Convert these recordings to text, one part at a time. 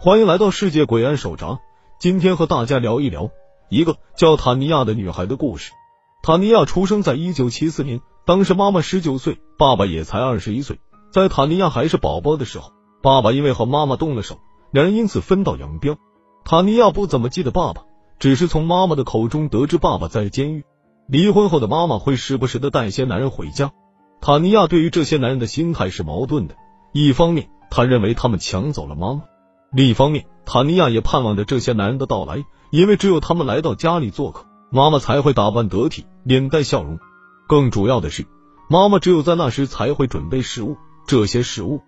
欢迎来到世界鬼案手札。今天和大家聊一聊一个叫塔尼亚的女孩的故事。塔尼亚出生在一九七四年，当时妈妈十九岁，爸爸也才二十一岁。在塔尼亚还是宝宝的时候，爸爸因为和妈妈动了手，两人因此分道扬镳。塔尼亚不怎么记得爸爸，只是从妈妈的口中得知爸爸在监狱。离婚后的妈妈会时不时的带些男人回家。塔尼亚对于这些男人的心态是矛盾的，一方面他认为他们抢走了妈妈，另一方面塔尼亚也盼望着这些男人的到来，因为只有他们来到家里做客，妈妈才会打扮得体，脸带笑容。更主要的是，妈妈只有在那时才会准备食物。这些食物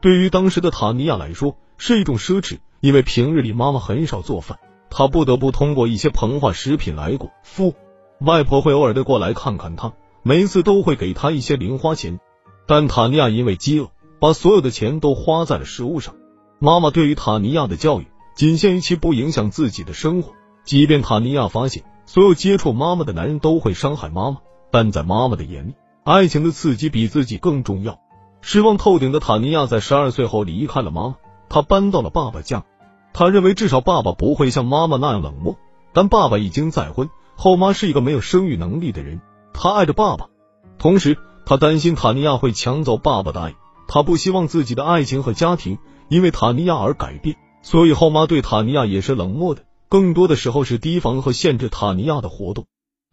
对于当时的塔尼亚来说是一种奢侈，因为平日里妈妈很少做饭，她不得不通过一些膨化食品来果腹。外婆会偶尔的过来看看她，每次都会给她一些零花钱。但塔尼亚因为饥饿，把所有的钱都花在了食物上。妈妈对于塔尼亚的教育仅限于其不影响自己的生活，即便塔尼亚发现所有接触妈妈的男人都会伤害妈妈，但在妈妈的眼里，爱情的刺激比自己更重要。失望透顶的塔尼亚在十二岁后离开了妈妈，她搬到了爸爸家。他认为至少爸爸不会像妈妈那样冷漠，但爸爸已经再婚，后妈是一个没有生育能力的人。他爱着爸爸，同时他担心塔尼亚会抢走爸爸的爱。他不希望自己的爱情和家庭因为塔尼亚而改变，所以后妈对塔尼亚也是冷漠的，更多的时候是提防和限制塔尼亚的活动。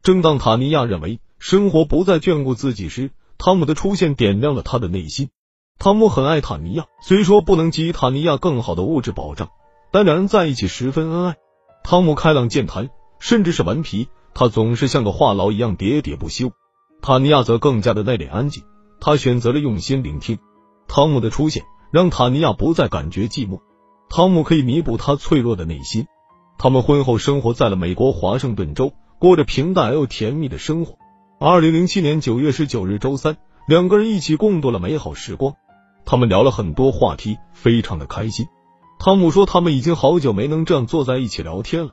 正当塔尼亚认为生活不再眷顾自己时，汤姆的出现点亮了他的内心。汤姆很爱塔尼亚，虽说不能给予塔尼亚更好的物质保障，但两人在一起十分恩爱。汤姆开朗健谈，甚至是顽皮，他总是像个话痨一样喋喋不休。塔尼亚则更加的内敛安静，他选择了用心聆听。汤姆的出现让塔尼亚不再感觉寂寞，汤姆可以弥补他脆弱的内心。他们婚后生活在了美国华盛顿州，过着平淡而又甜蜜的生活。二零零七年九月十九日周三，两个人一起共度了美好时光。他们聊了很多话题，非常的开心。汤姆说，他们已经好久没能这样坐在一起聊天了。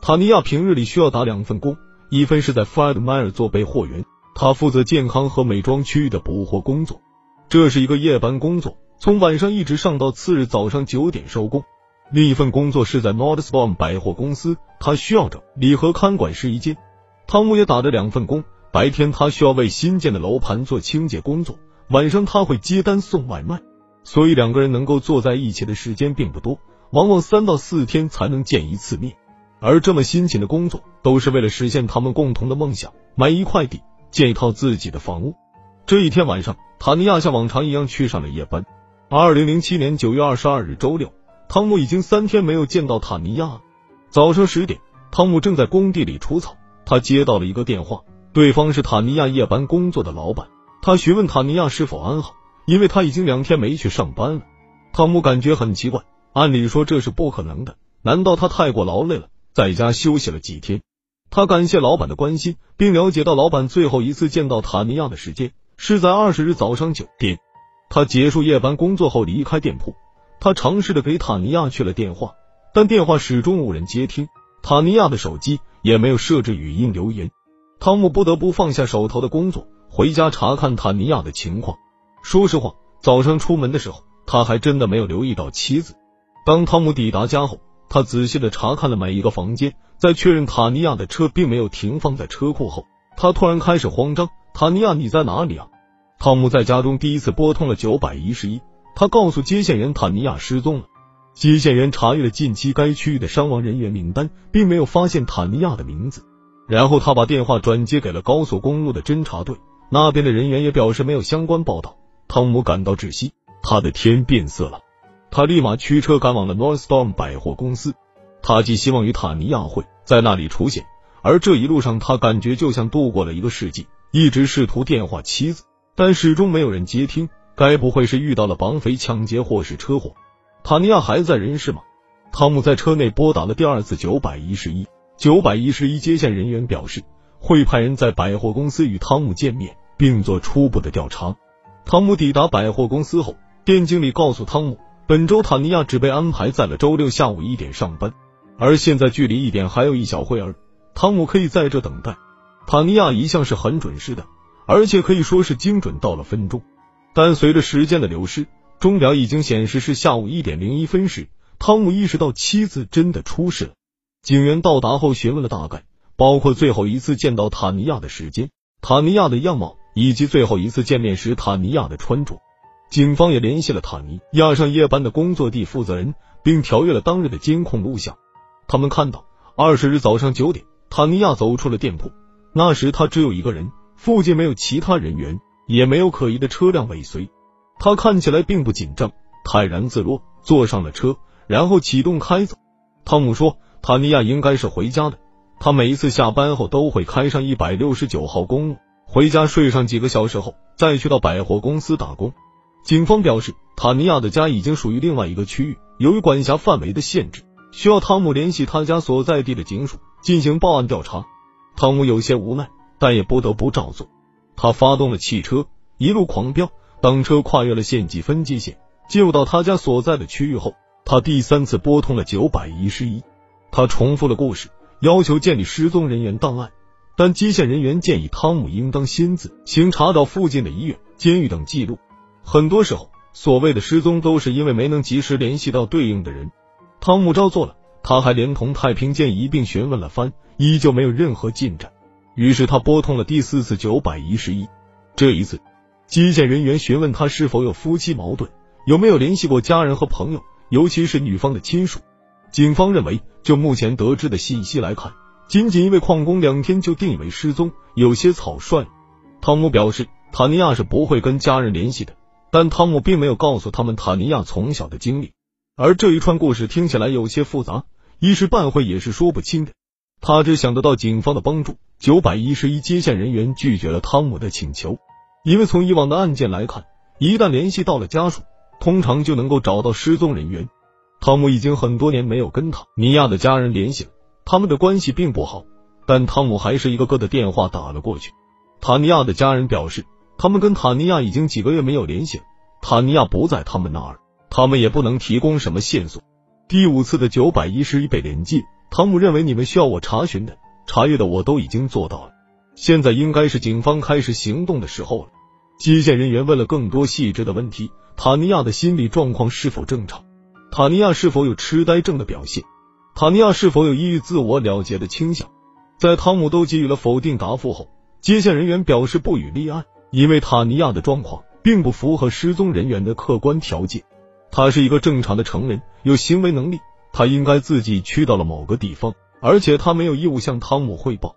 塔尼亚平日里需要打两份工，一份是在 Fred Meyer 做备货员，他负责健康和美妆区域的补货工作，这是一个夜班工作，从晚上一直上到次日早上九点收工。另一份工作是在 Nordstrom 百货公司，他需要着礼盒看管试衣间。汤姆也打着两份工。白天他需要为新建的楼盘做清洁工作，晚上他会接单送外卖，所以两个人能够坐在一起的时间并不多，往往三到四天才能见一次面。而这么辛勤的工作，都是为了实现他们共同的梦想：买一块地，建一套自己的房屋。这一天晚上，塔尼亚像往常一样去上了夜班。二零零七年九月二十二日周六，汤姆已经三天没有见到塔尼亚了。早上十点，汤姆正在工地里除草，他接到了一个电话。对方是塔尼亚夜班工作的老板，他询问塔尼亚是否安好，因为他已经两天没去上班了。汤姆感觉很奇怪，按理说这是不可能的，难道他太过劳累了，在家休息了几天？他感谢老板的关心，并了解到老板最后一次见到塔尼亚的时间是在二十日早上九点。他结束夜班工作后离开店铺，他尝试的给塔尼亚去了电话，但电话始终无人接听，塔尼亚的手机也没有设置语音留言。汤姆不得不放下手头的工作，回家查看塔尼亚的情况。说实话，早上出门的时候，他还真的没有留意到妻子。当汤姆抵达家后，他仔细的查看了每一个房间，在确认塔尼亚的车并没有停放在车库后，他突然开始慌张：“塔尼亚，你在哪里啊？”汤姆在家中第一次拨通了九百一十一，他告诉接线员塔尼亚失踪了。接线员查阅了近期该区域的伤亡人员名单，并没有发现塔尼亚的名字。然后他把电话转接给了高速公路的侦察队，那边的人员也表示没有相关报道。汤姆感到窒息，他的天变色了。他立马驱车赶往了 Northstorm 百货公司，他寄希望于塔尼亚会在那里出现。而这一路上，他感觉就像度过了一个世纪，一直试图电话妻子，但始终没有人接听。该不会是遇到了绑匪、抢劫或是车祸？塔尼亚还在人世吗？汤姆在车内拨打了第二次九百一十一。九百一十一接线人员表示，会派人在百货公司与汤姆见面，并做初步的调查。汤姆抵达百货公司后，店经理告诉汤姆，本周塔尼亚只被安排在了周六下午一点上班，而现在距离一点还有一小会儿，汤姆可以在这等待。塔尼亚一向是很准时的，而且可以说是精准到了分钟。但随着时间的流失，钟表已经显示是下午一点零一分时。汤姆意识到妻子真的出事了。警员到达后询问了大概，包括最后一次见到塔尼亚的时间、塔尼亚的样貌以及最后一次见面时塔尼亚的穿着。警方也联系了塔尼亚上夜班的工作地负责人，并调阅了当日的监控录像。他们看到二十日早上九点，塔尼亚走出了店铺，那时他只有一个人，附近没有其他人员，也没有可疑的车辆尾随。他看起来并不紧张，泰然自若，坐上了车。然后启动开走。汤姆说：“塔尼亚应该是回家的。他每一次下班后都会开上一百六十九号公路，回家睡上几个小时后，再去到百货公司打工。”警方表示，塔尼亚的家已经属于另外一个区域，由于管辖范围的限制，需要汤姆联系他家所在地的警署进行报案调查。汤姆有些无奈，但也不得不照做。他发动了汽车，一路狂飙。当车跨越了县级分界线，进入到他家所在的区域后。他第三次拨通了九百一十一，他重复了故事，要求建立失踪人员档案，但接线人员建议汤姆应当先自行查找附近的医院、监狱等记录。很多时候，所谓的失踪都是因为没能及时联系到对应的人。汤姆照做了，他还连同太平间一并询问了番，依旧没有任何进展。于是他拨通了第四次九百一十一，这一次，基线人员询问他是否有夫妻矛盾，有没有联系过家人和朋友。尤其是女方的亲属，警方认为，就目前得知的信息来看，仅仅因为矿工两天就定义为失踪，有些草率。汤姆表示，塔尼亚是不会跟家人联系的，但汤姆并没有告诉他们塔尼亚从小的经历，而这一串故事听起来有些复杂，一时半会也是说不清的。他只想得到警方的帮助。九百一十一接线人员拒绝了汤姆的请求，因为从以往的案件来看，一旦联系到了家属。通常就能够找到失踪人员。汤姆已经很多年没有跟塔尼亚的家人联系了，他们的关系并不好。但汤姆还是一个个的电话打了过去。塔尼亚的家人表示，他们跟塔尼亚已经几个月没有联系了。塔尼亚不在他们那儿，他们也不能提供什么线索。第五次的九百一十一被连接，汤姆认为你们需要我查询的、查阅的我都已经做到了，现在应该是警方开始行动的时候了。接线人员问了更多细致的问题。塔尼亚的心理状况是否正常？塔尼亚是否有痴呆症的表现？塔尼亚是否有抑郁自我了结的倾向？在汤姆都给予了否定答复后，接线人员表示不予立案，因为塔尼亚的状况并不符合失踪人员的客观条件。他是一个正常的成人，有行为能力，他应该自己去到了某个地方，而且他没有义务向汤姆汇报。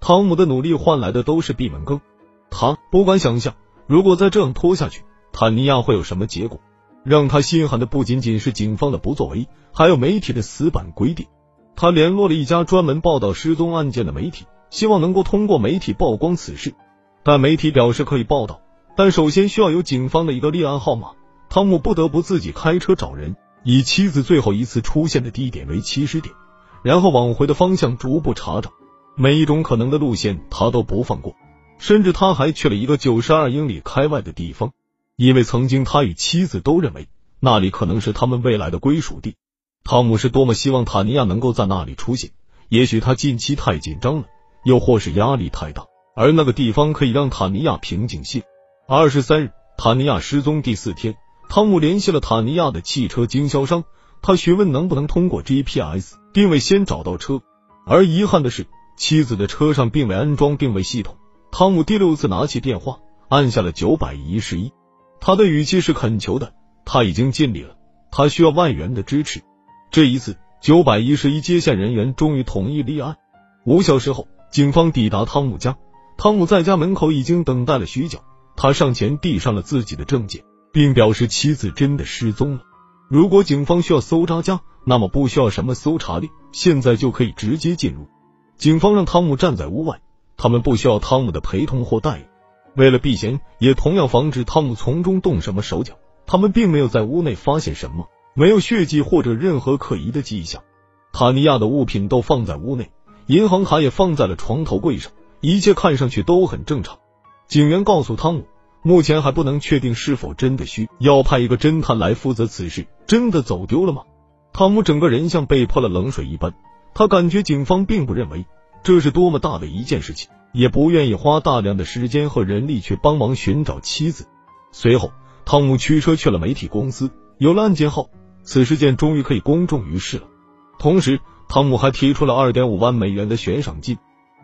汤姆的努力换来的都是闭门羹。他不敢想象，如果再这样拖下去。坦尼亚会有什么结果？让他心寒的不仅仅是警方的不作为，还有媒体的死板规定。他联络了一家专门报道失踪案件的媒体，希望能够通过媒体曝光此事。但媒体表示可以报道，但首先需要有警方的一个立案号码。汤姆不得不自己开车找人，以妻子最后一次出现的地点为起始点，然后往回的方向逐步查找，每一种可能的路线他都不放过，甚至他还去了一个九十二英里开外的地方。因为曾经他与妻子都认为那里可能是他们未来的归属地，汤姆是多么希望塔尼亚能够在那里出现。也许他近期太紧张了，又或是压力太大，而那个地方可以让塔尼亚平静些。二十三日，塔尼亚失踪第四天，汤姆联系了塔尼亚的汽车经销商，他询问能不能通过 GPS 定位先找到车。而遗憾的是，妻子的车上并未安装定位系统。汤姆第六次拿起电话，按下了九百一十一。他的语气是恳求的，他已经尽力了，他需要外援的支持。这一次，九百一十一接线人员终于同意立案。五小时后，警方抵达汤姆家，汤姆在家门口已经等待了许久。他上前递上了自己的证件，并表示妻子真的失踪了。如果警方需要搜查家，那么不需要什么搜查令，现在就可以直接进入。警方让汤姆站在屋外，他们不需要汤姆的陪同或带领。为了避嫌，也同样防止汤姆从中动什么手脚，他们并没有在屋内发现什么，没有血迹或者任何可疑的迹象。塔尼亚的物品都放在屋内，银行卡也放在了床头柜上，一切看上去都很正常。警员告诉汤姆，目前还不能确定是否真的需要派一个侦探来负责此事。真的走丢了吗？汤姆整个人像被泼了冷水一般，他感觉警方并不认为这是多么大的一件事情。也不愿意花大量的时间和人力去帮忙寻找妻子。随后，汤姆驱车去了媒体公司，有了案件后，此事件终于可以公众于世了。同时，汤姆还提出了二点五万美元的悬赏金。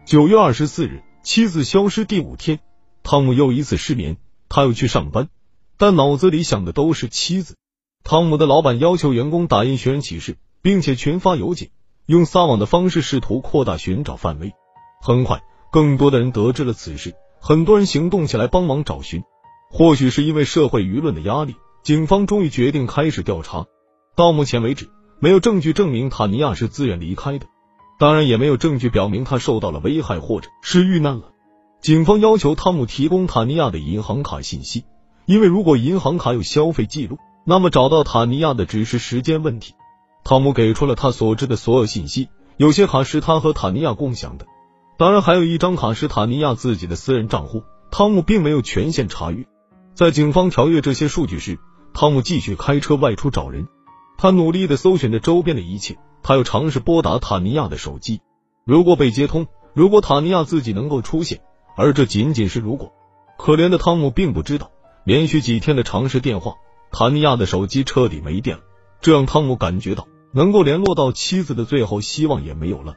九月二十四日，妻子消失第五天，汤姆又一次失眠，他又去上班，但脑子里想的都是妻子。汤姆的老板要求员工打印寻人启事，并且群发邮件，用撒网的方式试图扩大寻找范围。很快，更多的人得知了此事，很多人行动起来帮忙找寻。或许是因为社会舆论的压力，警方终于决定开始调查。到目前为止。没有证据证明塔尼亚是自愿离开的，当然也没有证据表明他受到了危害或者是遇难了。警方要求汤姆提供塔尼亚的银行卡信息，因为如果银行卡有消费记录，那么找到塔尼亚的只是时间问题。汤姆给出了他所知的所有信息，有些卡是他和塔尼亚共享的，当然还有一张卡是塔尼亚自己的私人账户，汤姆并没有权限查阅。在警方调阅这些数据时，汤姆继续开车外出找人。他努力的搜寻着周边的一切，他又尝试拨打塔尼亚的手机。如果被接通，如果塔尼亚自己能够出现，而这仅仅是如果。可怜的汤姆并不知道，连续几天的尝试电话，塔尼亚的手机彻底没电了，这让汤姆感觉到能够联络到妻子的最后希望也没有了。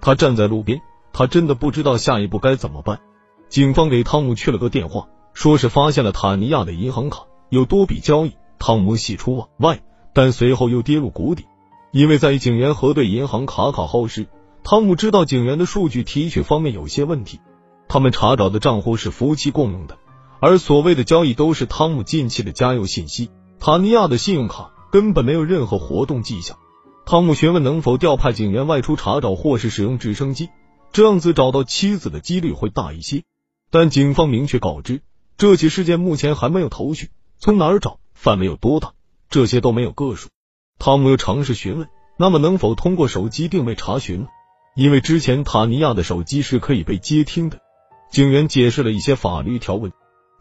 他站在路边，他真的不知道下一步该怎么办。警方给汤姆去了个电话，说是发现了塔尼亚的银行卡有多笔交易，汤姆喜出望外。但随后又跌入谷底，因为在警员核对银行卡卡号时，汤姆知道警员的数据提取方面有些问题。他们查找的账户是夫妻共用的，而所谓的交易都是汤姆近期的加油信息。塔尼亚的信用卡根本没有任何活动迹象。汤姆询问能否调派警员外出查找，或是使用直升机，这样子找到妻子的几率会大一些。但警方明确告知，这起事件目前还没有头绪，从哪儿找，范围有多大？这些都没有个数。汤姆又尝试询问，那么能否通过手机定位查询呢？因为之前塔尼亚的手机是可以被接听的。警员解释了一些法律条文。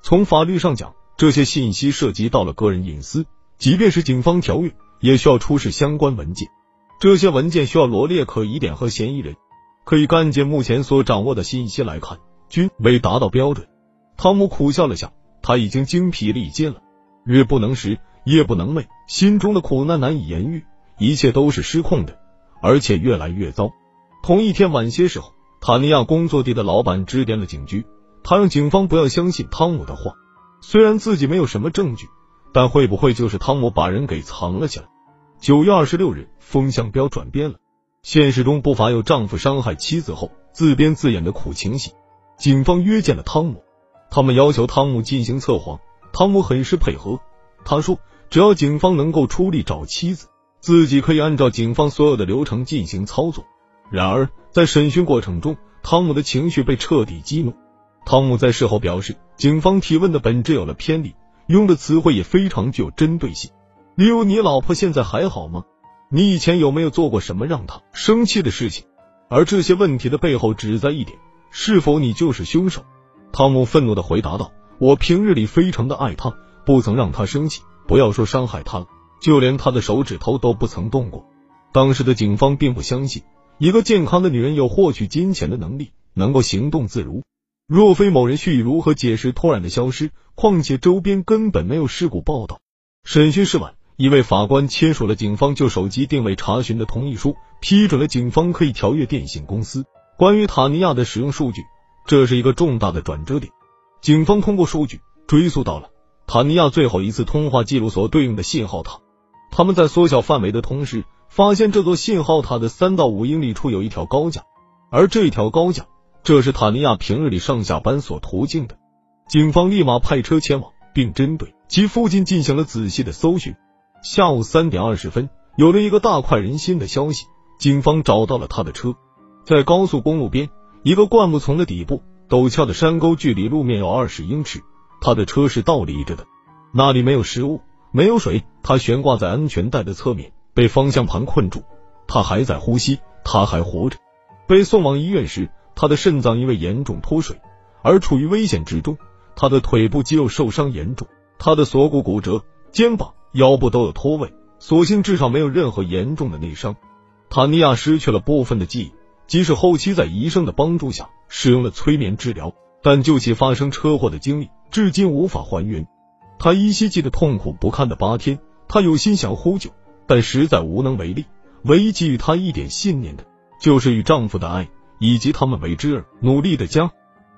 从法律上讲，这些信息涉及到了个人隐私，即便是警方调阅，也需要出示相关文件。这些文件需要罗列可疑点和嫌疑人。可以干见目前所掌握的信息来看，均未达到标准。汤姆苦笑了下，他已经精疲力尽了，日不能食。夜不能寐，心中的苦难难以言喻，一切都是失控的，而且越来越糟。同一天晚些时候，塔尼亚工作地的老板致电了警局，他让警方不要相信汤姆的话。虽然自己没有什么证据，但会不会就是汤姆把人给藏了起来？九月二十六日，风向标转变了，现实中不乏有丈夫伤害妻子后自编自演的苦情戏。警方约见了汤姆，他们要求汤姆进行测谎，汤姆很是配合，他说。只要警方能够出力找妻子，自己可以按照警方所有的流程进行操作。然而，在审讯过程中，汤姆的情绪被彻底激怒。汤姆在事后表示，警方提问的本质有了偏离，用的词汇也非常具有针对性。例如，你老婆现在还好吗？你以前有没有做过什么让她生气的事情？而这些问题的背后只在一点：是否你就是凶手？汤姆愤怒的回答道：“我平日里非常的爱她，不曾让她生气。”不要说伤害她了，就连她的手指头都不曾动过。当时的警方并不相信一个健康的女人有获取金钱的能力，能够行动自如。若非某人蓄意如何解释突然的消失？况且周边根本没有事故报道。审讯室外，一位法官签署了警方就手机定位查询的同意书，批准了警方可以调阅电信公司关于塔尼亚的使用数据。这是一个重大的转折点。警方通过数据追溯到了。塔尼亚最后一次通话记录所对应的信号塔，他们在缩小范围的同时，发现这座信号塔的三到五英里处有一条高架，而这条高架，这是塔尼亚平日里上下班所途径的。警方立马派车前往，并针对其附近进行了仔细的搜寻。下午三点二十分，有了一个大快人心的消息，警方找到了他的车，在高速公路边一个灌木丛的底部，陡峭的山沟距离路面有二十英尺。他的车是倒立着的，那里没有食物，没有水。他悬挂在安全带的侧面，被方向盘困住。他还在呼吸，他还活着。被送往医院时，他的肾脏因为严重脱水而处于危险之中。他的腿部肌肉受伤严重，他的锁骨骨折，肩膀、腰部都有脱位。所幸至少没有任何严重的内伤。塔尼亚失去了部分的记忆，即使后期在医生的帮助下使用了催眠治疗，但就其发生车祸的经历。至今无法还原，他依稀记得痛苦不堪的八天。他有心想呼救，但实在无能为力。唯一给予她一点信念的，就是与丈夫的爱，以及他们为之而努力的家。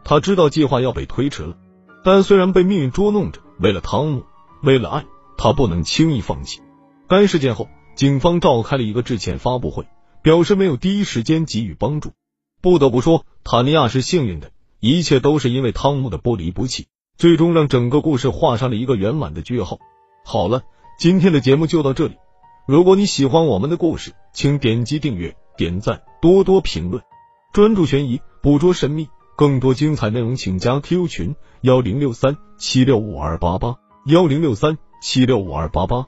她知道计划要被推迟了，但虽然被命运捉弄着，为了汤姆，为了爱，她不能轻易放弃。该事件后，警方召开了一个致歉发布会，表示没有第一时间给予帮助。不得不说，塔尼亚是幸运的，一切都是因为汤姆的不离不弃。最终让整个故事画上了一个圆满的句号。好了，今天的节目就到这里。如果你喜欢我们的故事，请点击订阅、点赞、多多评论，专注悬疑，捕捉神秘。更多精彩内容，请加 Q 群：幺零六三七六五二八八，幺零六三七六五二八八。